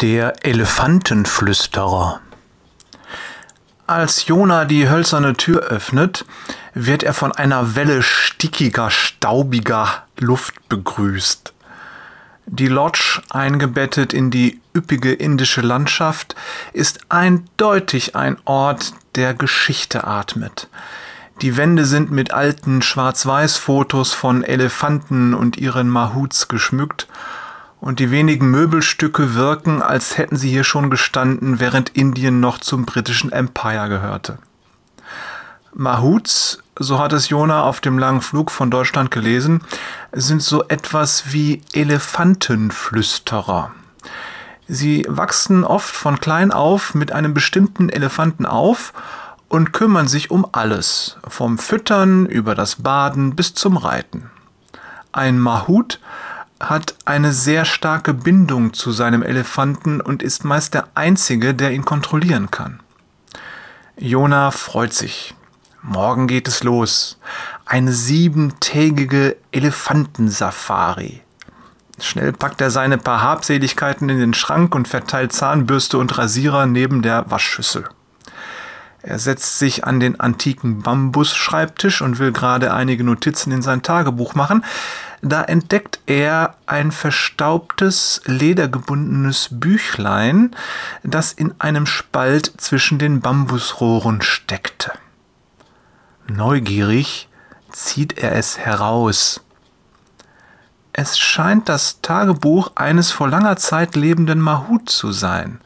Der Elefantenflüsterer Als Jona die hölzerne Tür öffnet, wird er von einer Welle stickiger, staubiger Luft begrüßt. Die Lodge, eingebettet in die üppige indische Landschaft, ist eindeutig ein Ort, der Geschichte atmet. Die Wände sind mit alten Schwarz-Weiß-Fotos von Elefanten und ihren Mahuts geschmückt und die wenigen Möbelstücke wirken, als hätten sie hier schon gestanden, während Indien noch zum britischen Empire gehörte. Mahuts, so hat es Jona auf dem langen Flug von Deutschland gelesen, sind so etwas wie Elefantenflüsterer. Sie wachsen oft von klein auf mit einem bestimmten Elefanten auf und kümmern sich um alles, vom Füttern über das Baden bis zum Reiten. Ein Mahut hat eine sehr starke Bindung zu seinem Elefanten und ist meist der Einzige, der ihn kontrollieren kann. Jona freut sich. Morgen geht es los. Eine siebentägige Elefantensafari. Schnell packt er seine paar Habseligkeiten in den Schrank und verteilt Zahnbürste und Rasierer neben der Waschschüssel. Er setzt sich an den antiken Bambusschreibtisch und will gerade einige Notizen in sein Tagebuch machen. Da entdeckt er ein verstaubtes, ledergebundenes Büchlein, das in einem Spalt zwischen den Bambusrohren steckte. Neugierig zieht er es heraus. Es scheint das Tagebuch eines vor langer Zeit lebenden Mahut zu sein.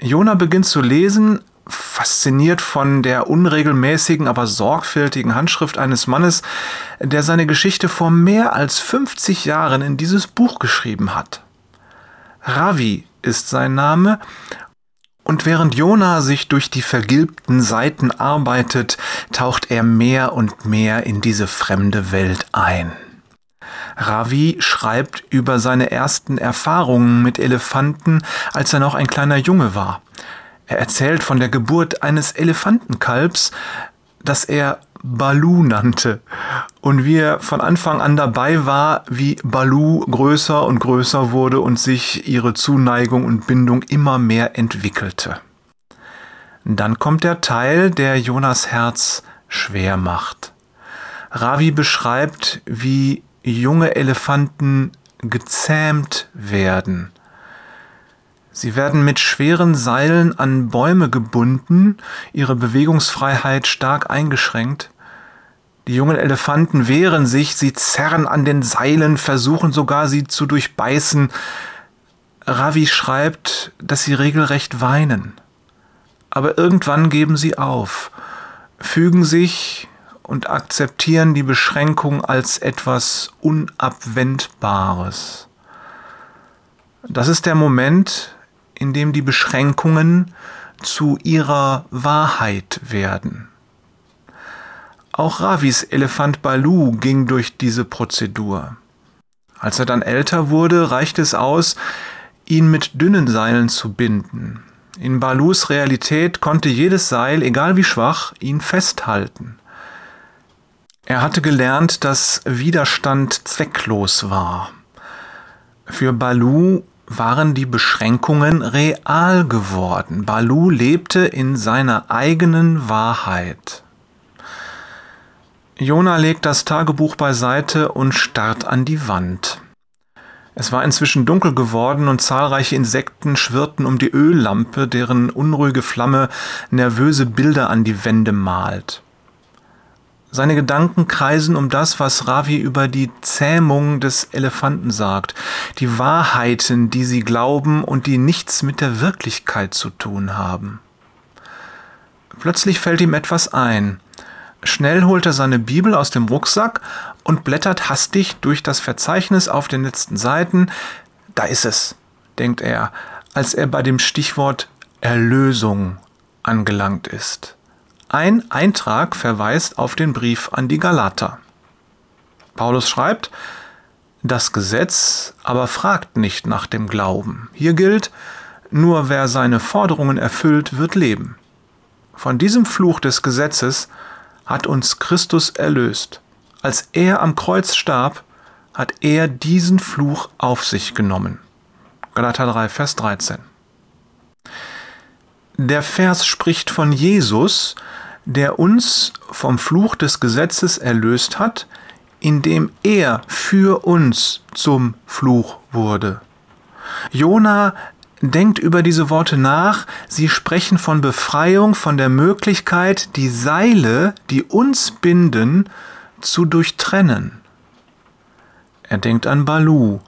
Jona beginnt zu lesen, fasziniert von der unregelmäßigen, aber sorgfältigen Handschrift eines Mannes, der seine Geschichte vor mehr als 50 Jahren in dieses Buch geschrieben hat. Ravi ist sein Name und während Jona sich durch die vergilbten Seiten arbeitet, taucht er mehr und mehr in diese fremde Welt ein. Ravi schreibt über seine ersten Erfahrungen mit Elefanten, als er noch ein kleiner Junge war. Er erzählt von der Geburt eines Elefantenkalbs, das er Balu nannte und wie er von Anfang an dabei war, wie Balu größer und größer wurde und sich ihre Zuneigung und Bindung immer mehr entwickelte. Dann kommt der Teil, der Jonas Herz schwer macht. Ravi beschreibt, wie junge Elefanten gezähmt werden Sie werden mit schweren Seilen an Bäume gebunden, ihre Bewegungsfreiheit stark eingeschränkt. Die jungen Elefanten wehren sich, sie zerren an den Seilen, versuchen sogar sie zu durchbeißen. Ravi schreibt, dass sie regelrecht weinen. Aber irgendwann geben sie auf, fügen sich und akzeptieren die Beschränkung als etwas Unabwendbares. Das ist der Moment, in dem die Beschränkungen zu ihrer Wahrheit werden. Auch Ravis Elefant Balu ging durch diese Prozedur. Als er dann älter wurde, reichte es aus, ihn mit dünnen Seilen zu binden. In Balus Realität konnte jedes Seil, egal wie schwach, ihn festhalten. Er hatte gelernt, dass Widerstand zwecklos war. Für Balu waren die Beschränkungen real geworden. Balu lebte in seiner eigenen Wahrheit. Jona legt das Tagebuch beiseite und starrt an die Wand. Es war inzwischen dunkel geworden und zahlreiche Insekten schwirrten um die Öllampe, deren unruhige Flamme nervöse Bilder an die Wände malt. Seine Gedanken kreisen um das, was Ravi über die Zähmung des Elefanten sagt, die Wahrheiten, die sie glauben und die nichts mit der Wirklichkeit zu tun haben. Plötzlich fällt ihm etwas ein. Schnell holt er seine Bibel aus dem Rucksack und blättert hastig durch das Verzeichnis auf den letzten Seiten. Da ist es, denkt er, als er bei dem Stichwort Erlösung angelangt ist. Ein Eintrag verweist auf den Brief an die Galater. Paulus schreibt, das Gesetz aber fragt nicht nach dem Glauben. Hier gilt, nur wer seine Forderungen erfüllt, wird leben. Von diesem Fluch des Gesetzes hat uns Christus erlöst. Als er am Kreuz starb, hat er diesen Fluch auf sich genommen. Galater 3, Vers 13. Der Vers spricht von Jesus, der uns vom Fluch des Gesetzes erlöst hat, indem er für uns zum Fluch wurde. Jona denkt über diese Worte nach, sie sprechen von Befreiung, von der Möglichkeit, die Seile, die uns binden, zu durchtrennen. Er denkt an Balu,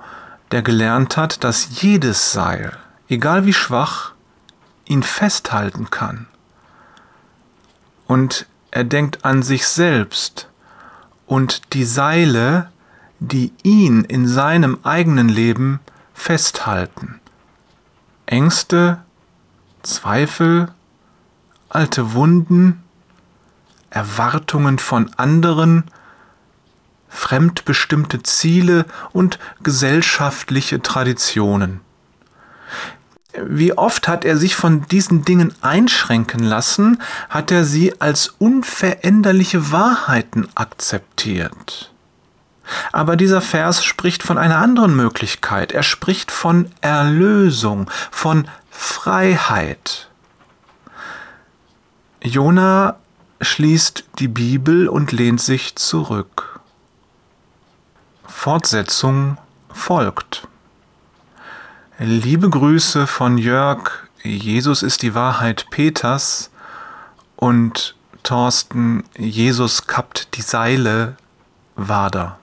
der gelernt hat, dass jedes Seil, egal wie schwach, ihn festhalten kann. Und er denkt an sich selbst und die Seile, die ihn in seinem eigenen Leben festhalten. Ängste, Zweifel, alte Wunden, Erwartungen von anderen, fremdbestimmte Ziele und gesellschaftliche Traditionen. Wie oft hat er sich von diesen Dingen einschränken lassen, hat er sie als unveränderliche Wahrheiten akzeptiert. Aber dieser Vers spricht von einer anderen Möglichkeit. Er spricht von Erlösung, von Freiheit. Jona schließt die Bibel und lehnt sich zurück. Fortsetzung folgt. Liebe Grüße von Jörg, Jesus ist die Wahrheit Peters und Thorsten, Jesus kappt die Seile Wader.